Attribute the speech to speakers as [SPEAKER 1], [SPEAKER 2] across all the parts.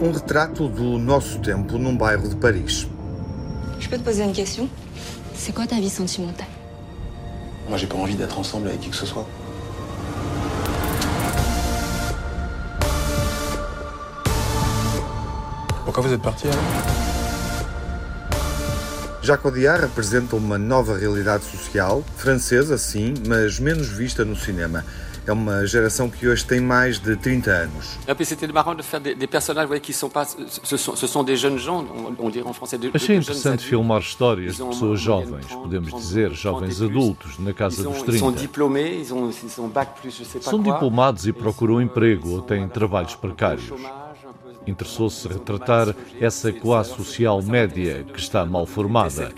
[SPEAKER 1] Um retrato do nosso tempo num bairro de Paris.
[SPEAKER 2] Je peux te poser une question
[SPEAKER 3] C'est quoi ta vie sentimentale
[SPEAKER 4] Moi, j'ai pas envie d'être ensemble avec qui que ce soit. Pourquoi vous êtes parti alors
[SPEAKER 1] Jacques Audiard representa uma nova realidade social, francesa sim, mas menos vista no cinema. É uma geração que hoje tem mais de 30 anos.
[SPEAKER 5] C'était marrant de faire des, des personnages ouais, qui sont pas, ce sont, ce sont des jeunes gens, on, on dirait en français. De,
[SPEAKER 6] Achei interessante filmar histórias de pessoas jovens,
[SPEAKER 5] 30,
[SPEAKER 6] podemos
[SPEAKER 5] 30,
[SPEAKER 6] dizer
[SPEAKER 5] 30
[SPEAKER 6] jovens adultos, na casa
[SPEAKER 5] Ils, ont,
[SPEAKER 6] dos
[SPEAKER 5] ils sont
[SPEAKER 6] 30.
[SPEAKER 5] diplômés, ils ont, ils ont bac plus je sais pas
[SPEAKER 6] São
[SPEAKER 5] quoi.
[SPEAKER 6] diplomados e procuram emprego
[SPEAKER 5] ils
[SPEAKER 6] ou têm trabalhos precários. Interessou-se retratar essa classe social média que está mal formada.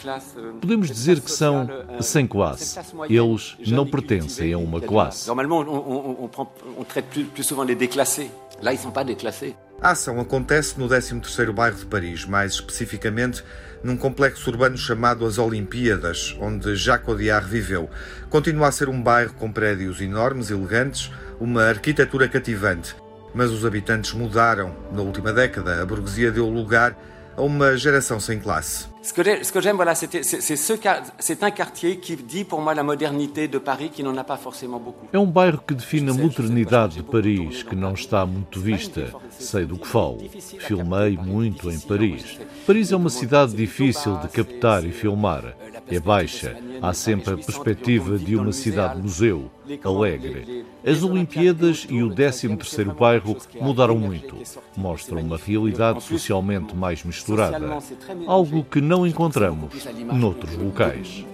[SPEAKER 6] Podemos dizer
[SPEAKER 5] classe
[SPEAKER 6] que são sem classe. Eles não pertencem a uma classe.
[SPEAKER 5] mal. Normalement, on, traite plus, souvent les déclassés. Là, ils sont pas déclassés.
[SPEAKER 1] A ação acontece no 13º bairro de Paris, mais especificamente num complexo urbano chamado As Olimpíadas, onde Jacques Audiard viveu. Continua a ser um bairro com prédios enormes, elegantes, uma arquitetura cativante. Mas os habitantes mudaram. Na última década, a burguesia deu lugar a uma geração sem classe.
[SPEAKER 5] Ce que que j'aime, voilà, c'est ce un quartier qui dit pour moi la modernité de Paris, qui n'en a pas forcément beaucoup.
[SPEAKER 6] É um bairro que define a modernidade de Paris, que não está muito vista. Sei do que falo. Filmei muito em Paris. Paris é uma cidade difícil de captar e filmar. É baixa. Há sempre a perspectiva de uma cidade-museu, alegre. As Olimpíadas e o 13º bairro mudaram muito. Mostram uma realidade socialmente mais misturada. Algo que não encontramos noutros locais.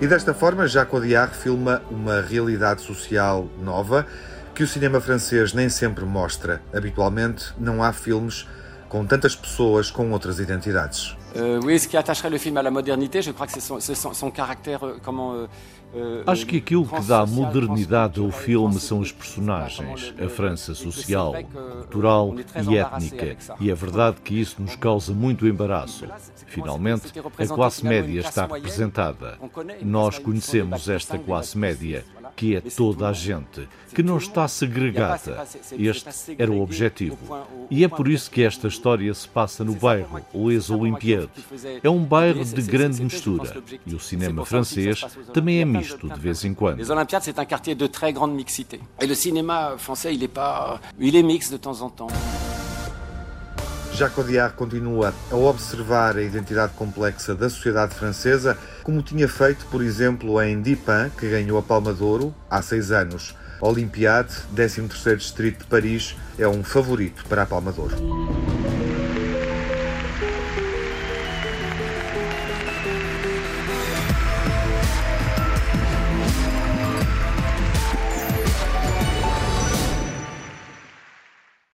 [SPEAKER 1] E desta forma, Jacques Audiard filma uma realidade social nova que o cinema francês nem sempre mostra. Habitualmente, não há filmes com tantas pessoas com outras identidades.
[SPEAKER 5] Euh, oui, ce qui attacherait le film à la modernité, je crois que c'est son, son- son caractère, euh, comment. euh, euh,
[SPEAKER 6] Acho que aquilo que dá modernidade ao filme são os personagens, a França social, cultural e étnica. E é verdade que isso nos causa muito embaraço. Finalmente, a classe média está representada. Nós conhecemos esta classe média, que é toda a gente, que não está segregada. Este era o objetivo. E é por isso que esta história se passa no bairro Les Olympiades. É um bairro de grande mistura. E o cinema francês também é misto de vez em quando.
[SPEAKER 5] Les Olympiades, c'est un quartier de très grande mixité. Et le cinéma français, il est pas, il est mixte de temps en temps.
[SPEAKER 1] Jacques Audiard continua a observar a identidade complexa da sociedade francesa, como tinha feito, por exemplo, em Dipin, que ganhou a Palma de Ouro há seis anos. Olympiade, 13º Distrito de Paris, é um favorito para a Palma de Ouro.